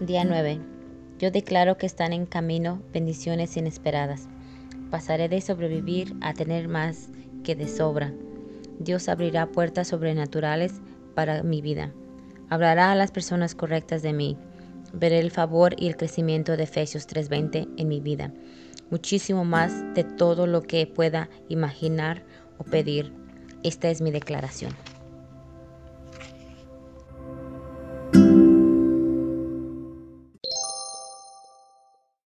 Día 9. Yo declaro que están en camino bendiciones inesperadas. Pasaré de sobrevivir a tener más que de sobra. Dios abrirá puertas sobrenaturales para mi vida. Hablará a las personas correctas de mí. Veré el favor y el crecimiento de Efesios 3:20 en mi vida. Muchísimo más de todo lo que pueda imaginar o pedir. Esta es mi declaración.